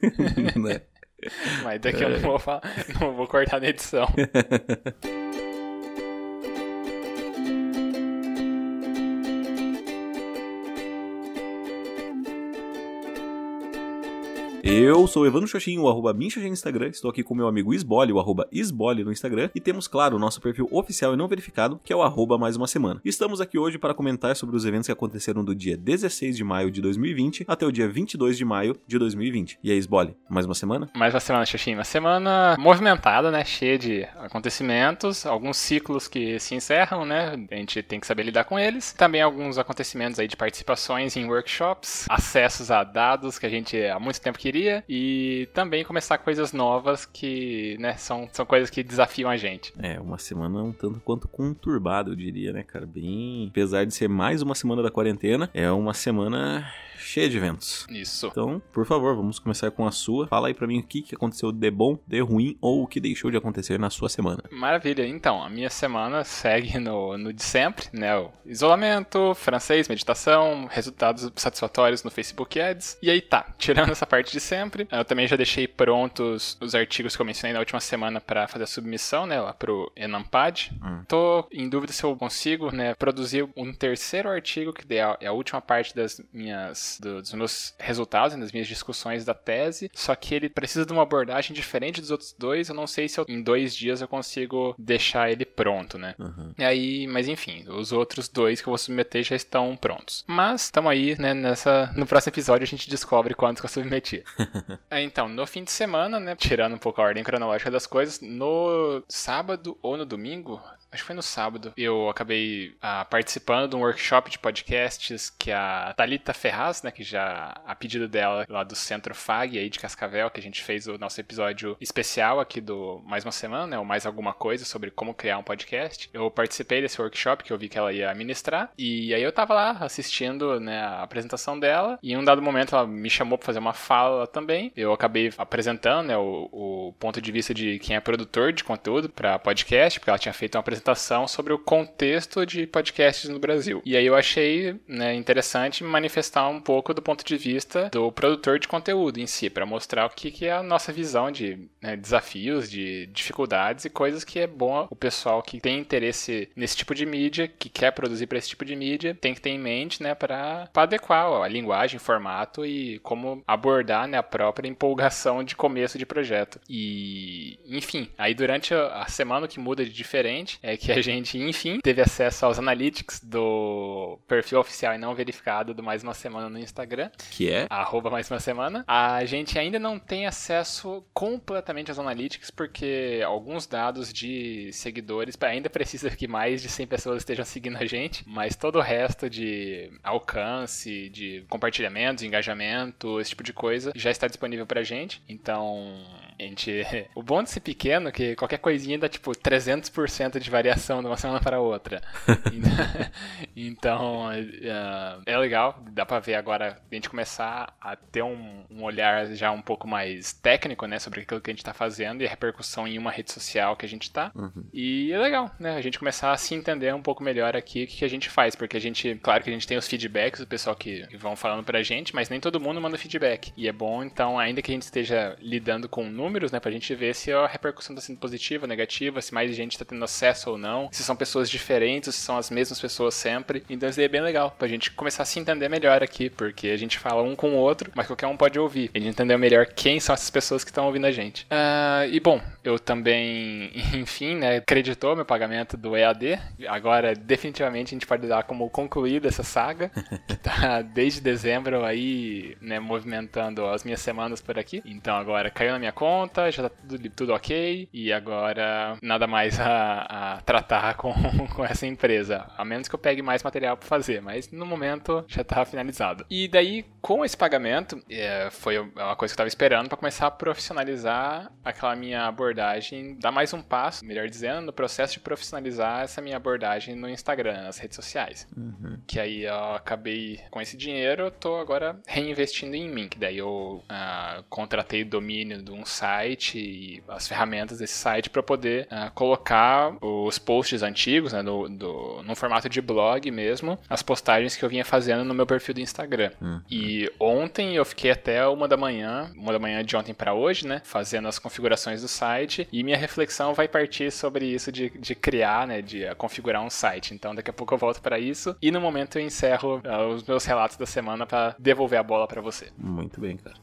né? Mas daqui eu não vou, falar, não vou cortar na edição. Eu sou o Evandro Xoxin, o arroba Minxoxin no Instagram. Estou aqui com meu amigo Isbole, o arroba Isbole no Instagram. E temos, claro, o nosso perfil oficial e não verificado, que é o arroba mais uma semana. Estamos aqui hoje para comentar sobre os eventos que aconteceram do dia 16 de maio de 2020 até o dia 22 de maio de 2020. E aí, Isbole, mais uma semana? Mais uma semana, Xoxin. Uma semana movimentada, né? Cheia de acontecimentos, alguns ciclos que se encerram, né? A gente tem que saber lidar com eles. Também alguns acontecimentos aí de participações em workshops, acessos a dados que a gente há muito tempo queria e também começar coisas novas que, né, são, são coisas que desafiam a gente. É, uma semana um tanto quanto conturbada, eu diria, né, cara? Bem. Apesar de ser mais uma semana da quarentena, é uma semana cheia de eventos. Isso. Então, por favor, vamos começar com a sua. Fala aí pra mim o que, que aconteceu de bom, de ruim ou o que deixou de acontecer na sua semana. Maravilha. Então, a minha semana segue no, no de sempre, né? O isolamento, francês, meditação, resultados satisfatórios no Facebook Ads. E aí tá, tirando essa parte de sempre, eu também já deixei prontos os artigos que eu mencionei na última semana para fazer a submissão, né, lá pro Enampad. Hum. Tô em dúvida se eu consigo, né, produzir um terceiro artigo que é a última parte das minhas do, dos meus resultados, das minhas discussões da tese, só que ele precisa de uma abordagem diferente dos outros dois. Eu não sei se eu, em dois dias eu consigo deixar ele pronto, né? Uhum. E aí, mas enfim, os outros dois que eu vou submeter já estão prontos. Mas estamos aí, né? Nessa, no próximo episódio a gente descobre quantos que eu submeti. é, então, no fim de semana, né? Tirando um pouco a ordem cronológica das coisas, no sábado ou no domingo, acho que foi no sábado, eu acabei ah, participando de um workshop de podcasts que a Talita Ferraz, né, que já a pedido dela lá do Centro FAG aí de Cascavel, que a gente fez o nosso episódio especial aqui do Mais uma semana, né, ou mais alguma coisa sobre como criar um podcast. Eu participei desse workshop que eu vi que ela ia ministrar e aí eu tava lá assistindo, né, a apresentação dela e em um dado momento ela me chamou para fazer uma fala também. Eu acabei apresentando, né, o, o ponto de vista de quem é produtor de conteúdo para podcast, porque ela tinha feito uma apresentação apresentação sobre o contexto de podcasts no Brasil. E aí eu achei né, interessante manifestar um pouco do ponto de vista do produtor de conteúdo em si, para mostrar o que, que, é a nossa visão de né, desafios, de dificuldades e coisas que é bom o pessoal que tem interesse nesse tipo de mídia, que quer produzir para esse tipo de mídia, tem que ter em mente né, para adequar a linguagem, formato e como abordar né, a própria empolgação de começo de projeto. E, enfim, aí durante a semana que muda de diferente, é que a gente, enfim, teve acesso aos analytics do perfil oficial e não verificado do Mais Uma Semana no Instagram. Que é? Arroba Mais Uma Semana. A gente ainda não tem acesso completamente aos analytics, porque alguns dados de seguidores ainda precisa que mais de 100 pessoas estejam seguindo a gente, mas todo o resto de alcance, de compartilhamentos, engajamento, esse tipo de coisa já está disponível pra gente. Então, a gente... o bom de ser pequeno é que qualquer coisinha dá tipo 300% de variação de uma semana para outra. então, uh, é legal, dá para ver agora a gente começar a ter um, um, olhar já um pouco mais técnico, né, sobre aquilo que a gente está fazendo e a repercussão em uma rede social que a gente está. Uhum. E é legal, né, a gente começar a se entender um pouco melhor aqui o que a gente faz, porque a gente, claro que a gente tem os feedbacks do pessoal que, que vão falando pra gente, mas nem todo mundo manda feedback. E é bom, então, ainda que a gente esteja lidando com números, né, pra gente ver se a repercussão está sendo positiva, negativa, se mais gente está tendo acesso ou não, se são pessoas diferentes, se são as mesmas pessoas sempre. Então isso daí é bem legal, pra gente começar a se entender melhor aqui, porque a gente fala um com o outro, mas qualquer um pode ouvir. A gente entendeu melhor quem são essas pessoas que estão ouvindo a gente. Uh, e bom, eu também, enfim, né, acreditou meu pagamento do EAD. Agora, definitivamente, a gente pode dar como concluída essa saga, que tá desde dezembro aí, né, movimentando as minhas semanas por aqui. Então agora caiu na minha conta, já tá tudo, tudo ok, e agora nada mais a, a tratar com, com essa empresa, a menos que eu pegue mais material para fazer, mas no momento já tá finalizado. E daí, com esse pagamento, é, foi uma coisa que eu tava esperando para começar a profissionalizar aquela minha abordagem, dar mais um passo, melhor dizendo, no processo de profissionalizar essa minha abordagem no Instagram, nas redes sociais. Uhum. Que aí eu acabei, com esse dinheiro, eu tô agora reinvestindo em mim, que daí eu uh, contratei o domínio de um site e as ferramentas desse site para poder uh, colocar os posts antigos, né, do, formato de blog mesmo, as postagens que eu vinha fazendo no meu perfil do Instagram. Hum. E ontem eu fiquei até uma da manhã, uma da manhã de ontem para hoje, né, fazendo as configurações do site, e minha reflexão vai partir sobre isso de, de criar, né, de configurar um site. Então daqui a pouco eu volto para isso, e no momento eu encerro uh, os meus relatos da semana para devolver a bola para você. Muito bem, cara.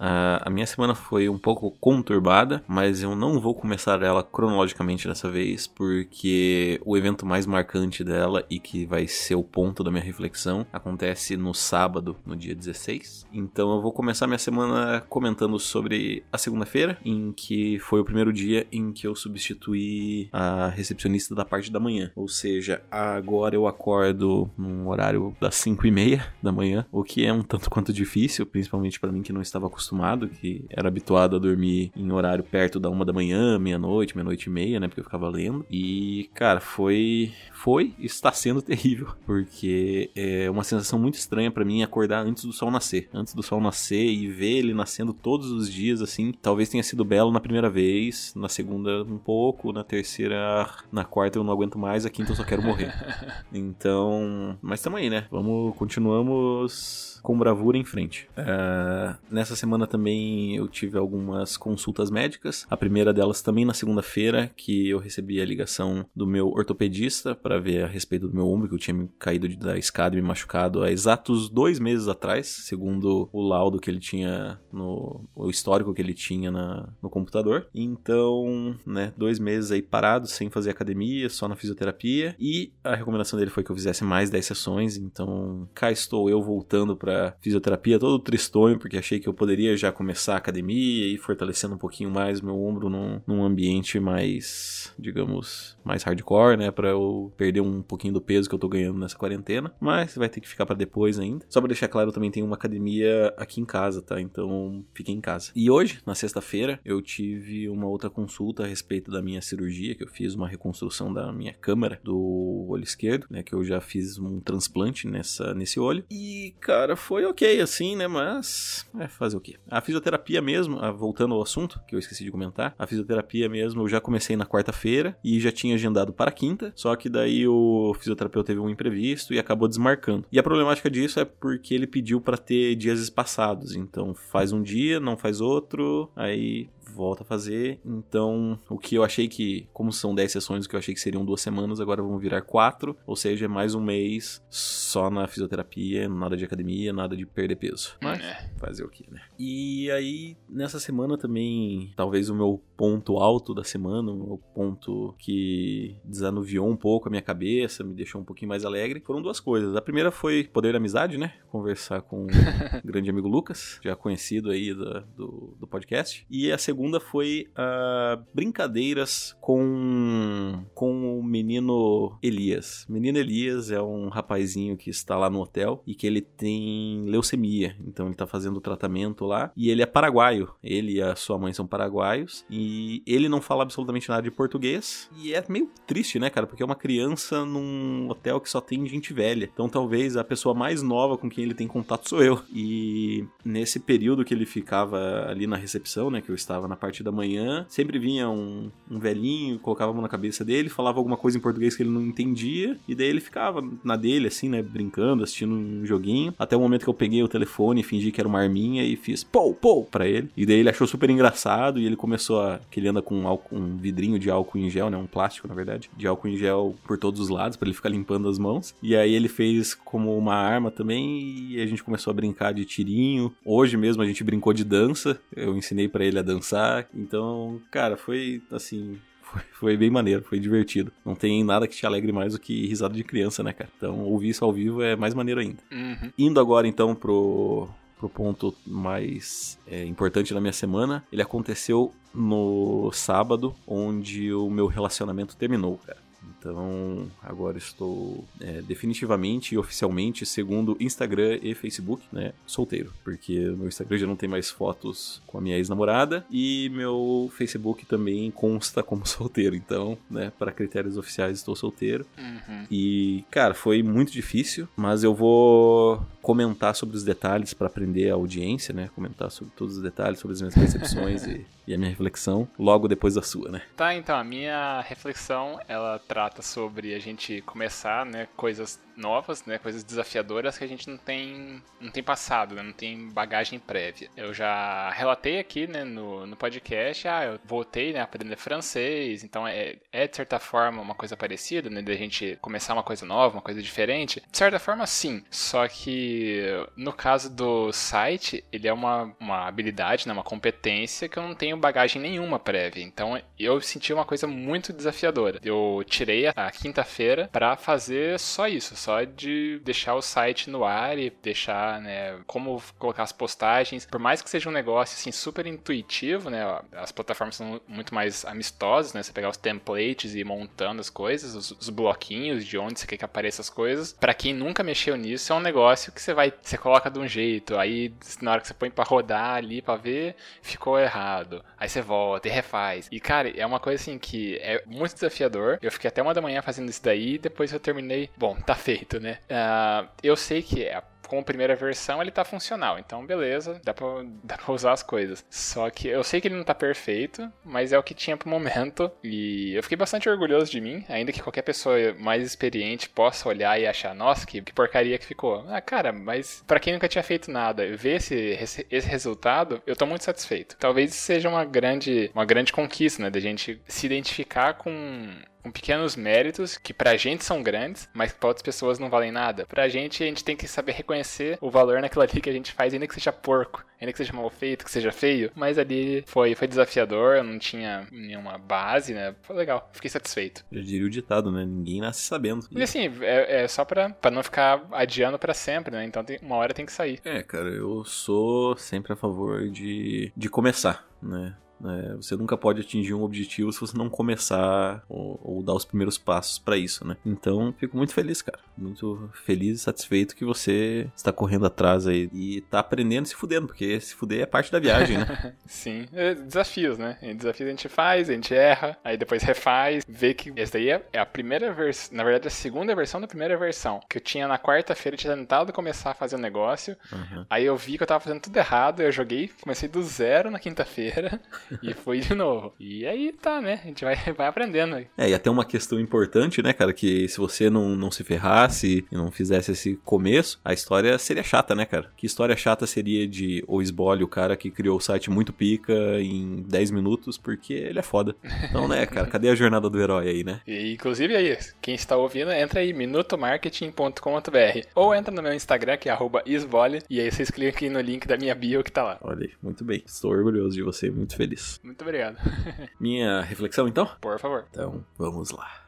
A minha semana foi um pouco conturbada, mas eu não vou começar ela cronologicamente dessa vez, porque o evento mais marcante dela e que vai ser o ponto da minha reflexão acontece no sábado, no dia 16. Então eu vou começar minha semana comentando sobre a segunda-feira, em que foi o primeiro dia em que eu substituí a recepcionista da parte da manhã. Ou seja, agora eu acordo num horário das 5 e meia da manhã, o que é um tanto quanto difícil, principalmente para mim que não estava acostumado, que era habituado a dormir em horário perto da uma da manhã, meia-noite, meia-noite e meia, né? Porque eu ficava lendo. E, cara, foi. Foi está sendo terrível. Porque é uma sensação muito estranha para mim acordar antes do sol nascer. Antes do sol nascer e ver ele nascendo todos os dias, assim. Talvez tenha sido belo na primeira vez, na segunda um pouco, na terceira, na quarta eu não aguento mais, a quinta eu só quero morrer. Então. Mas tamo aí, né? Vamos, continuamos com bravura em frente. Uh, nessa semana também eu tive algumas consultas médicas. A primeira delas também na segunda-feira, que eu recebi a ligação do meu ortopedista para ver a respeito do meu ombro, que eu tinha caído da escada e me machucado há exatos dois meses atrás, segundo o laudo que ele tinha no o histórico que ele tinha na, no computador. Então, né, dois meses aí parados, sem fazer academia, só na fisioterapia. E a recomendação dele foi que eu fizesse mais 10 sessões. Então, cá estou eu voltando para fisioterapia todo tristonho, porque achei que eu poderia já começar a academia e fortalecendo um pouquinho mais meu ombro num, num ambiente mais, digamos, mais hardcore, né? Pra eu perder um pouquinho do peso que eu tô ganhando nessa quarentena. Mas vai ter que ficar para depois ainda. Só pra deixar claro, eu também tenho uma academia aqui em casa, tá? Então fiquem em casa. E hoje, na sexta-feira, eu tive uma outra consulta a respeito da minha cirurgia, que eu fiz uma reconstrução da minha câmera do olho esquerdo, né? Que eu já fiz um transplante nessa, nesse olho. E, cara, foi ok, assim, né? Mas. É, fazer o quê? A fisioterapia mesmo, ah, voltando ao assunto, que eu esqueci de comentar, a fisioterapia mesmo eu já comecei na quarta-feira e já tinha agendado para quinta, só que daí o fisioterapeuta teve um imprevisto e acabou desmarcando. E a problemática disso é porque ele pediu para ter dias espaçados, então faz um dia, não faz outro, aí volta a fazer. Então, o que eu achei que, como são 10 sessões, o que eu achei que seriam duas semanas, agora vão virar quatro, ou seja, é mais um mês só na fisioterapia, nada de academia, nada de perder peso. Mas é. fazer o que, né? E aí, nessa semana também, talvez o meu ponto alto da semana, o ponto que desanuviou um pouco a minha cabeça, me deixou um pouquinho mais alegre, foram duas coisas. A primeira foi poder da amizade, né? Conversar com o grande amigo Lucas, já conhecido aí do, do, do podcast. E a segunda foi uh, brincadeiras com, com o menino Elias. Menino Elias é um rapazinho que está lá no hotel e que ele tem leucemia. Então ele está fazendo o tratamento lá. E ele é paraguaio. Ele e a sua mãe são paraguaios. E ele não fala absolutamente nada de português. E é meio triste, né, cara? Porque é uma criança num hotel que só tem gente velha. Então talvez a pessoa mais nova com quem ele tem contato sou eu. E nesse período que ele ficava ali na recepção, né, que eu estava na parte da manhã. Sempre vinha um, um velhinho, colocava a mão na cabeça dele, falava alguma coisa em português que ele não entendia, e daí ele ficava na dele, assim, né, brincando, assistindo um joguinho. Até o momento que eu peguei o telefone e fingi que era uma arminha e fiz pou, pou pra ele. E daí ele achou super engraçado e ele começou a. que ele anda com álcool, um vidrinho de álcool em gel, né, um plástico, na verdade, de álcool em gel por todos os lados, para ele ficar limpando as mãos. E aí ele fez como uma arma também e a gente começou a brincar de tirinho. Hoje mesmo a gente brincou de dança, eu ensinei para ele a dançar então, cara, foi assim. Foi, foi, bem maneiro, foi divertido. Não tem nada que te alegre mais do que risada de criança, né, cara? Então, ouvir isso ao vivo é mais maneiro ainda. Uhum. Indo agora, então, pro, pro ponto mais é, importante da minha semana, ele aconteceu no sábado, onde o meu relacionamento terminou, cara. Então, agora estou é, definitivamente e oficialmente, segundo Instagram e Facebook, né, solteiro. Porque meu Instagram já não tem mais fotos com a minha ex-namorada e meu Facebook também consta como solteiro. Então, né, para critérios oficiais, estou solteiro. Uhum. E, cara, foi muito difícil, mas eu vou comentar sobre os detalhes para aprender a audiência, né? Comentar sobre todos os detalhes, sobre as minhas percepções e, e a minha reflexão logo depois da sua, né? Tá, então, a minha reflexão, ela trata sobre a gente começar, né, coisas novas, né, coisas desafiadoras que a gente não tem, não tem passado, né, não tem bagagem prévia. Eu já relatei aqui, né, no, no podcast, ah, eu voltei, né, a aprender francês, então é, é de certa forma uma coisa parecida, né, de a gente começar uma coisa nova, uma coisa diferente. De certa forma, sim. Só que no caso do site, ele é uma, uma habilidade, né, uma competência que eu não tenho bagagem nenhuma prévia. Então eu senti uma coisa muito desafiadora. Eu tirei a quinta-feira para fazer só isso, só de deixar o site no ar e deixar, né, como colocar as postagens. Por mais que seja um negócio assim super intuitivo, né, as plataformas são muito mais amistosas, né, você pegar os templates e ir montando as coisas, os, os bloquinhos de onde você quer que apareça as coisas. Para quem nunca mexeu nisso, é um negócio que você vai, você coloca de um jeito, aí na hora que você põe para rodar ali para ver, ficou errado. Aí você volta e refaz. E cara, é uma coisa assim que é muito desafiador. Eu fiquei até uma da manhã fazendo isso daí, depois eu terminei. Bom, tá feito, né? Uh, eu sei que é com a primeira versão ele tá funcional, então beleza, dá pra, dá pra usar as coisas. Só que eu sei que ele não tá perfeito, mas é o que tinha pro momento. E eu fiquei bastante orgulhoso de mim, ainda que qualquer pessoa mais experiente possa olhar e achar, nossa, que, que porcaria que ficou. Ah, cara, mas para quem nunca tinha feito nada, ver esse, esse resultado, eu tô muito satisfeito. Talvez seja uma grande, uma grande conquista, né, da gente se identificar com com pequenos méritos que pra gente são grandes, mas que pra outras pessoas não valem nada. Pra gente, a gente tem que saber reconhecer o valor naquilo ali que a gente faz, ainda que seja porco, ainda que seja mal feito, que seja feio. Mas ali foi, foi desafiador, eu não tinha nenhuma base, né? Foi legal, fiquei satisfeito. Eu diria o ditado, né? Ninguém nasce sabendo. E assim, é, é só pra, pra não ficar adiando para sempre, né? Então tem, uma hora tem que sair. É, cara, eu sou sempre a favor de, de começar, né? É, você nunca pode atingir um objetivo se você não começar ou, ou dar os primeiros passos para isso, né? Então, fico muito feliz, cara. Muito feliz e satisfeito que você está correndo atrás aí e tá aprendendo se fudendo, porque se fuder é parte da viagem, né? Sim, é desafios, né? Desafios a gente faz, a gente erra, aí depois refaz, vê que essa daí é a primeira versão, na verdade, a segunda versão da primeira versão, que eu tinha na quarta-feira, eu tinha tentado começar a fazer o um negócio, uhum. aí eu vi que eu tava fazendo tudo errado, eu joguei, comecei do zero na quinta-feira e fui de novo. E aí tá, né? A gente vai, vai aprendendo. É, e até uma questão importante, né, cara? Que se você não, não se ferrasse e não fizesse esse começo, a história seria chata, né, cara? Que história chata seria de o Esbole, o cara que criou o site muito pica em 10 minutos, porque ele é foda. Então, né, cara, cadê a jornada do herói aí, né? E, inclusive aí, quem está ouvindo, entra aí, minutomarketing.com.br ou entra no meu Instagram, que é @esbole, e aí vocês clicam aqui no link da minha bio que tá lá. Olha aí, muito bem. Estou orgulhoso de você, muito feliz. Muito obrigado. Minha reflexão, então? Por favor. Então, vamos lá.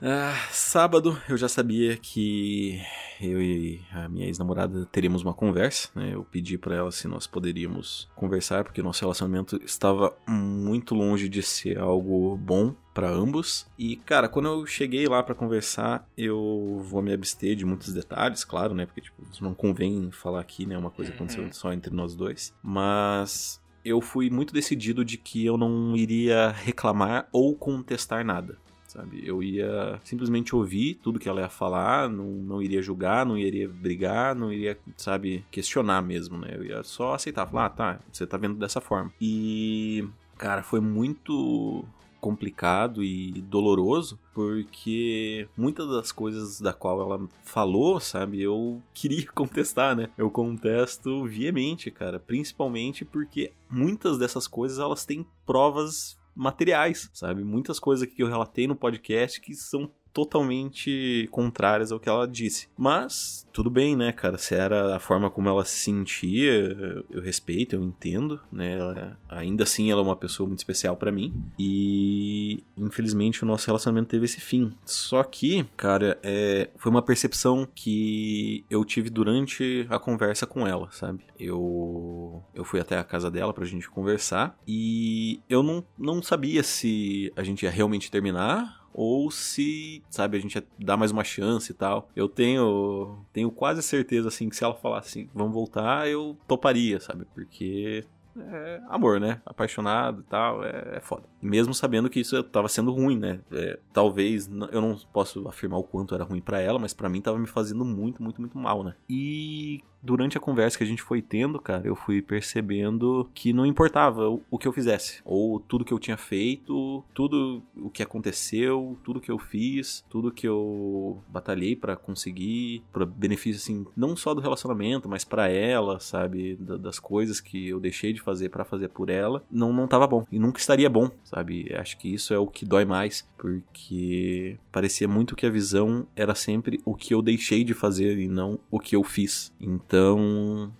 Ah, sábado eu já sabia que eu e a minha ex-namorada teríamos uma conversa. Né? Eu pedi para ela se nós poderíamos conversar, porque nosso relacionamento estava muito longe de ser algo bom para ambos. E, cara, quando eu cheguei lá para conversar, eu vou me abster de muitos detalhes, claro, né? Porque, tipo, não convém falar aqui, né? Uma coisa que aconteceu uhum. só entre nós dois. Mas eu fui muito decidido de que eu não iria reclamar ou contestar nada. Sabe? Eu ia simplesmente ouvir tudo que ela ia falar, não, não iria julgar, não iria brigar, não iria, sabe, questionar mesmo, né? Eu ia só aceitar, falar, ah, tá, você tá vendo dessa forma. E, cara, foi muito complicado e doloroso, porque muitas das coisas da qual ela falou, sabe, eu queria contestar, né? Eu contesto veemente, cara, principalmente porque muitas dessas coisas elas têm provas materiais, sabe? Muitas coisas que eu relatei no podcast que são totalmente contrárias ao que ela disse. Mas tudo bem, né, cara? Se era a forma como ela se sentia, eu respeito, eu entendo, né? Ela, ainda assim, ela é uma pessoa muito especial para mim. E infelizmente o nosso relacionamento teve esse fim. Só que, cara, é, foi uma percepção que eu tive durante a conversa com ela, sabe? Eu eu fui até a casa dela pra gente conversar e eu não, não sabia se a gente ia realmente terminar ou se, sabe, a gente dá mais uma chance e tal. Eu tenho tenho quase certeza assim que se ela falasse assim, vamos voltar, eu toparia, sabe? Porque é amor, né? Apaixonado e tal, é, é foda. Mesmo sabendo que isso tava sendo ruim, né? É, talvez, eu não posso afirmar o quanto era ruim para ela, mas para mim tava me fazendo muito, muito, muito mal, né? E durante a conversa que a gente foi tendo, cara, eu fui percebendo que não importava o, que eu fizesse, ou tudo que eu tinha feito, tudo o que aconteceu, tudo que eu fiz, tudo que eu batalhei para conseguir, para benefício assim, não só do relacionamento, mas para ela, sabe, da, das coisas que eu deixei de fazer para fazer por ela, não não tava bom e nunca estaria bom, sabe? Acho que isso é o que dói mais, porque parecia muito que a visão era sempre o que eu deixei de fazer e não o que eu fiz. Então,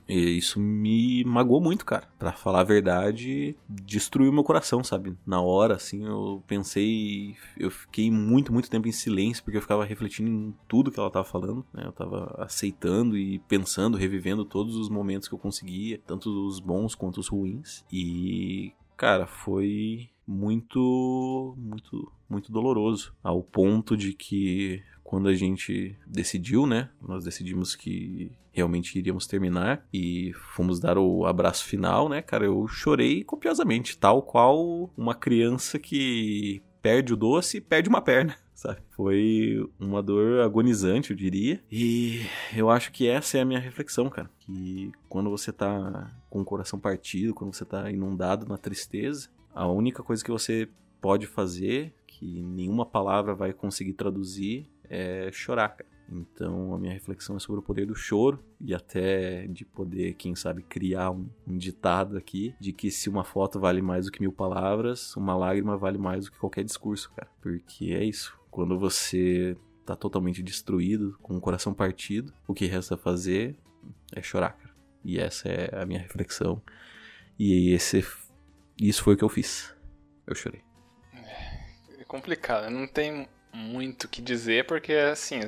isso me magoou muito, cara. Para falar a verdade, destruiu meu coração, sabe? Na hora, assim, eu pensei, eu fiquei muito, muito tempo em silêncio porque eu ficava refletindo em tudo que ela tava falando, né? Eu tava aceitando e pensando, revivendo todos os momentos que eu conseguia, tanto os bons quanto os ruins. E, cara, foi muito, muito, muito doloroso. Ao ponto de que quando a gente decidiu, né? Nós decidimos que realmente iríamos terminar e fomos dar o abraço final, né, cara? Eu chorei copiosamente, tal qual uma criança que perde o doce e perde uma perna. Sabe? Foi uma dor agonizante, eu diria. E eu acho que essa é a minha reflexão, cara. Que quando você tá com o coração partido, quando você tá inundado na tristeza, a única coisa que você pode fazer, que nenhuma palavra vai conseguir traduzir, é chorar, cara. Então a minha reflexão é sobre o poder do choro e até de poder, quem sabe, criar um, um, ditado aqui de que se uma foto vale mais do que mil palavras, uma lágrima vale mais do que qualquer discurso, cara. Porque é isso. Quando você tá totalmente destruído, com o coração partido, o que resta fazer é chorar, cara. E essa é a minha reflexão. E esse isso foi o que eu fiz. Eu chorei. É complicado, não tem muito o que dizer, porque assim,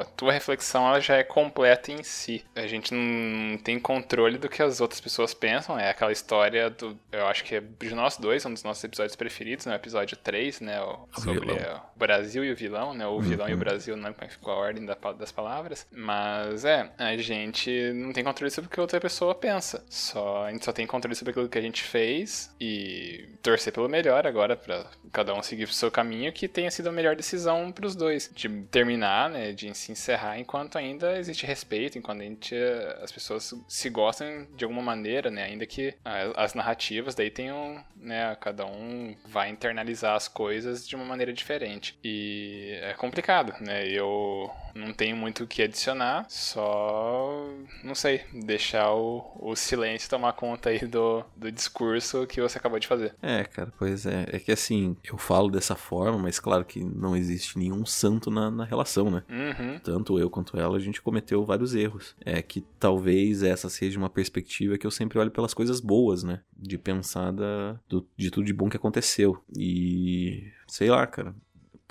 a tua reflexão ela já é completa em si. A gente não tem controle do que as outras pessoas pensam, é aquela história do. Eu acho que é de nós dois, um dos nossos episódios preferidos, né? O episódio 3, né? O, sobre o Brasil e o vilão, né? O vilão uhum. e o Brasil, não como ficou a ordem da, das palavras. Mas é, a gente não tem controle sobre o que outra pessoa pensa. Só, a gente só tem controle sobre aquilo que a gente fez e torcer pelo melhor agora, para cada um seguir o seu caminho, que tenha sido a melhor decisão para os dois, de terminar, né, de se encerrar enquanto ainda existe respeito, enquanto gente, as pessoas se gostam de alguma maneira, né, ainda que as narrativas daí tenham, né, cada um vai internalizar as coisas de uma maneira diferente. E é complicado, né? Eu não tenho muito o que adicionar, só, não sei, deixar o, o silêncio tomar conta aí do, do discurso que você acabou de fazer. É, cara, pois é. É que assim, eu falo dessa forma, mas claro que não existe nenhum santo na, na relação, né? Uhum. Tanto eu quanto ela, a gente cometeu vários erros. É que talvez essa seja uma perspectiva que eu sempre olho pelas coisas boas, né? De pensar da, do, de tudo de bom que aconteceu. E sei lá, cara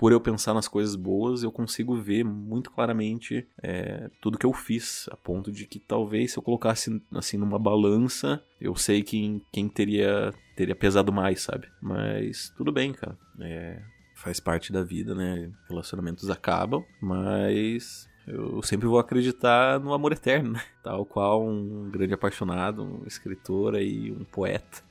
por eu pensar nas coisas boas, eu consigo ver muito claramente é, tudo que eu fiz, a ponto de que talvez se eu colocasse assim numa balança, eu sei quem, quem teria teria pesado mais, sabe? Mas tudo bem, cara. É, faz parte da vida, né? Relacionamentos acabam, mas eu sempre vou acreditar no amor eterno, né? Tal qual um grande apaixonado, um escritor e um poeta.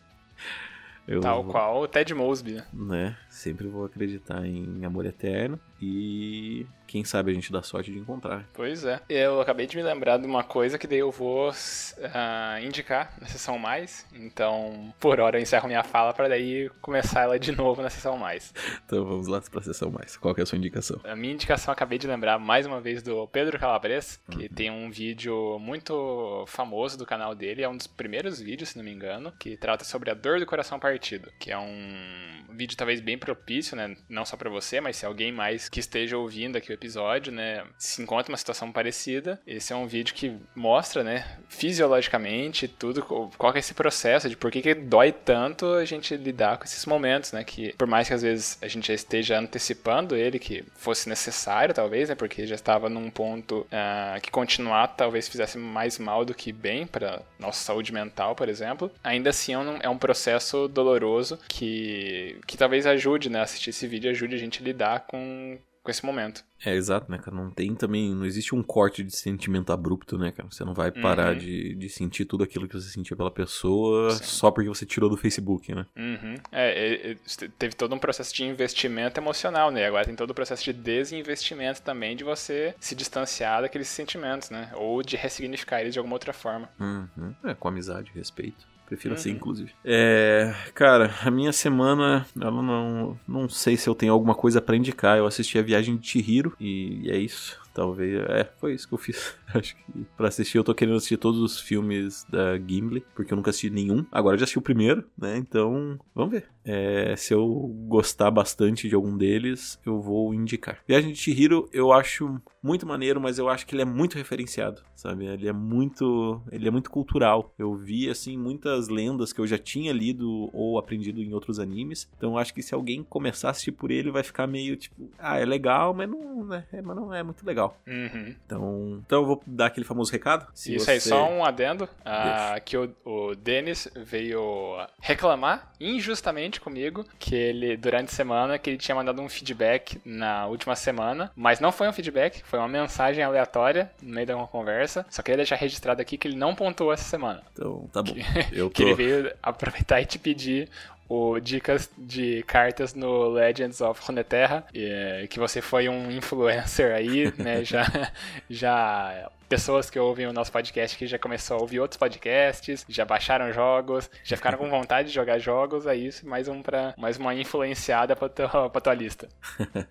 Eu, Tal qual o Ted Mosby, né? né? Sempre vou acreditar em amor eterno e quem sabe a gente dá sorte de encontrar. Pois é. Eu acabei de me lembrar de uma coisa que daí eu vou uh, indicar na sessão mais. Então, por hora eu encerro minha fala para daí começar ela de novo na sessão mais. Então vamos lá para a sessão mais. Qual é a sua indicação? A minha indicação acabei de lembrar mais uma vez do Pedro Calabres, que uhum. tem um vídeo muito famoso do canal dele, é um dos primeiros vídeos, se não me engano, que trata sobre a dor do coração partido, que é um vídeo talvez bem propício, né, não só para você, mas se alguém mais que esteja ouvindo aqui o episódio, né, se encontra uma situação parecida, esse é um vídeo que mostra, né, fisiologicamente tudo, qual é esse processo de por que, que dói tanto a gente lidar com esses momentos, né, que por mais que às vezes a gente já esteja antecipando ele, que fosse necessário talvez, né, porque já estava num ponto uh, que continuar talvez fizesse mais mal do que bem para nossa saúde mental, por exemplo, ainda assim é um, é um processo doloroso que, que talvez ajude, né, assistir esse vídeo ajude a gente a lidar com com esse momento. É, exato, né, cara? Não tem também. Não existe um corte de sentimento abrupto, né, cara? Você não vai parar Uhum. de, de sentir tudo aquilo que você sentia pela pessoa Sim. só porque você tirou do Facebook, né? Uhum. É, é, teve todo um processo de investimento emocional, né? Agora tem todo o processo de desinvestimento também de você se distanciar daqueles sentimentos, né? Ou de ressignificar eles de alguma outra forma. Uhum. É, com amizade, respeito. Prefiro assim, Uhum. inclusive. É, cara, a minha semana, ela não, não sei se eu tenho alguma coisa pra indicar. Eu assisti a Viagem de Chihiro e, e é isso. Talvez, é, foi isso que eu fiz. Acho que pra assistir eu tô querendo assistir todos os filmes da Gimli, porque eu nunca assisti nenhum. Agora eu já assisti o primeiro, né? Então, vamos ver. É, se eu gostar bastante de algum deles, eu vou indicar. Viagem de Chihiro eu acho muito maneiro, mas eu acho que ele é muito referenciado, sabe? Ele é muito, ele é muito cultural. Eu vi assim muitas lendas que eu já tinha lido ou aprendido em outros animes. Então acho que se alguém começar a assistir por ele, vai ficar meio tipo, ah, é legal, mas não, né? é, mas não é muito legal. Uhum. Então, então eu vou dar aquele famoso recado. Se Isso aí, você- só um adendo. ah, que o, o Denis veio reclamar injustamente comigo que ele, durante a semana, que ele tinha mandado um feedback na última semana, mas não foi um feedback, foi uma mensagem aleatória no meio de uma conversa. Só queria deixar registrado aqui que ele não pontuou essa semana. Então, tá bom. Eu Que tô ele veio aproveitar e te pedir o, dicas de cartas no Legends of Runeterra, e, que você foi um influencer aí, né? Já, já pessoas que ouvem o nosso podcast que já começou a ouvir outros podcasts, já baixaram jogos, já ficaram com vontade de jogar jogos, é isso, mais um para mais uma influenciada pra tua, pra tua lista.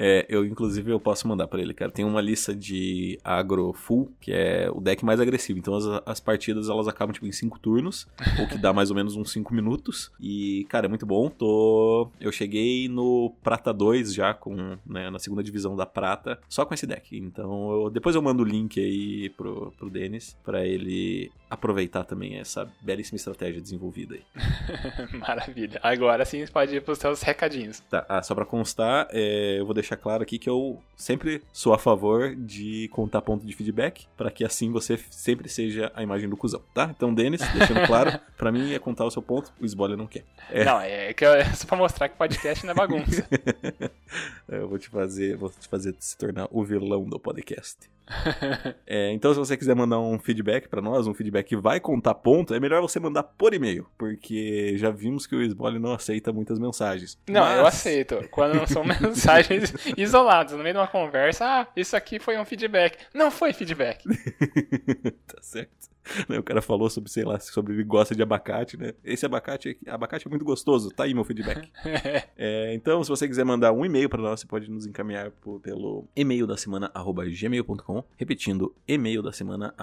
É, eu, inclusive, eu posso mandar pra ele, cara. Tem uma lista de agro full, que é o deck mais agressivo. Então, as, as partidas, elas acabam, tipo, em 5 turnos, ou que dá mais ou menos uns 5 minutos. E, cara, é muito bom. Tô... Eu cheguei no Prata 2 já, com, né, na segunda divisão da Prata, só com esse deck. Então, eu- depois eu mando o link aí pro, pro Denis, pra ele aproveitar também essa belíssima estratégia desenvolvida aí. Maravilha. Agora sim você pode ir pros seus recadinhos. Tá, ah, só pra constar, é, eu vou deixar claro aqui que eu sempre sou a favor de contar ponto de feedback, pra que assim você sempre seja a imagem do cuzão, tá? Então, Denis, deixando claro, pra mim é contar o seu ponto, o spoiler não quer. É. Não, é que é só pra mostrar que podcast não é bagunça. Eu vou te fazer, vou te fazer se tornar o vilão do podcast. É, então, se você quiser mandar um feedback pra nós, um feedback que vai contar ponto, é melhor você mandar por e-mail, porque já vimos que o Sbole não aceita muitas mensagens. Não, eu Mas- aceito. Quando não são mensagens isoladas, no meio de uma conversa, ah, isso aqui foi um feedback. Não foi feedback. tá certo. O cara falou sobre, sei lá, sobre ele gosta de abacate, né? Esse abacate, abacate é muito gostoso, tá aí meu feedback. É, então, se você quiser mandar um e-mail para nós, você pode nos encaminhar por- pelo e-mail da semana gmail.com, repetindo e-mail da semana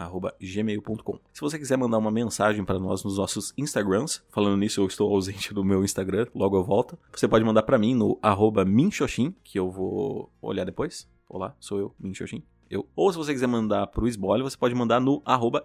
gmail.com. Se você quiser mandar uma mensagem para nós nos nossos Instagrams, falando nisso, eu estou ausente do meu Instagram, logo eu volto. Você pode mandar para mim no arroba minxoxin, que eu vou olhar depois. Olá, sou eu, minxoxin. Eu. Ou se você quiser mandar pro Sbole, você pode mandar no arroba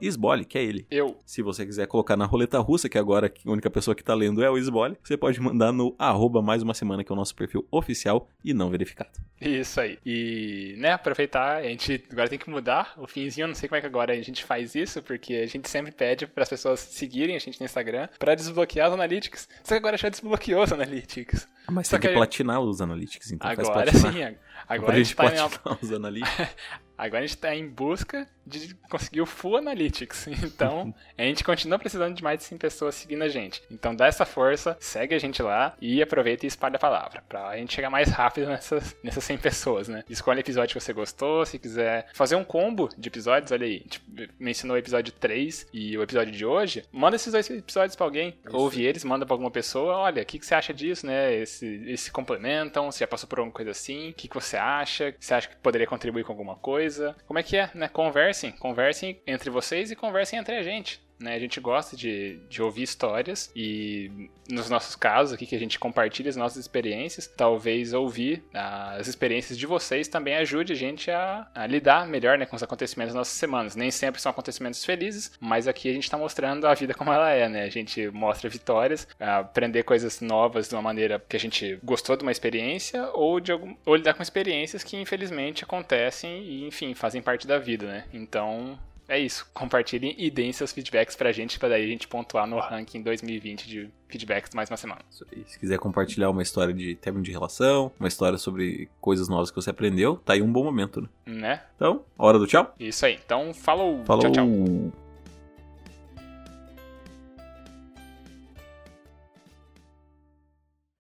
que é ele. Eu. Se você quiser colocar na roleta russa, que agora a única pessoa que tá lendo é o Sbole, você pode mandar no arroba mais uma semana, que é o nosso perfil oficial e não verificado. Isso aí. E, né, aproveitar, a gente agora tem que mudar o finzinho, não sei como é que agora a gente faz isso, porque a gente sempre pede para as pessoas seguirem a gente no Instagram para desbloquear os analytics. Só que agora já desbloqueou os analytics. Mas Só tem que, que- platinar os analytics, então faz Agora platinar. sim, Pra agora a gente tá em platinar os analytics. Agora a gente tá em busca de conseguir o Full Analytics. Então, a gente continua precisando de mais de 100 pessoas seguindo a gente. Então, dá essa força, segue a gente lá e aproveita e espalha a palavra. Pra gente chegar mais rápido nessas, nessas 100 pessoas, né? Escolhe o episódio que você gostou. Se quiser fazer um combo de episódios, olha aí. A gente mencionou o episódio 3 e o episódio de hoje. Manda esses dois episódios pra alguém. Ouve eles, manda pra alguma pessoa. Olha, o que, que você acha disso, né? Esse, eles se complementam. Você já passou por alguma coisa assim? O que, que você acha? Você acha que poderia contribuir com alguma coisa? Como é que é, né? Conversem. Conversem entre vocês e conversem entre a gente. Né, a gente gosta de, de ouvir histórias e, nos nossos casos aqui, que a gente compartilha as nossas experiências, talvez ouvir as experiências de vocês também ajude a gente a, a lidar melhor né, com os acontecimentos das nossas semanas. Nem sempre são acontecimentos felizes, mas aqui a gente está mostrando a vida como ela é, né? A gente mostra vitórias, aprender coisas novas de uma maneira que a gente gostou de uma experiência ou, de algum, ou lidar com experiências que infelizmente acontecem e, enfim, fazem parte da vida, né? Então, é isso. Compartilhem e deem seus feedbacks pra gente, pra daí a gente pontuar no ranking 2020 de feedbacks mais uma semana. Se quiser compartilhar uma história de término de relação, uma história sobre coisas novas que você aprendeu, tá aí um bom momento, né? Né? Então, hora do tchau? Isso aí. Então, falou. Falou. Tchau, tchau.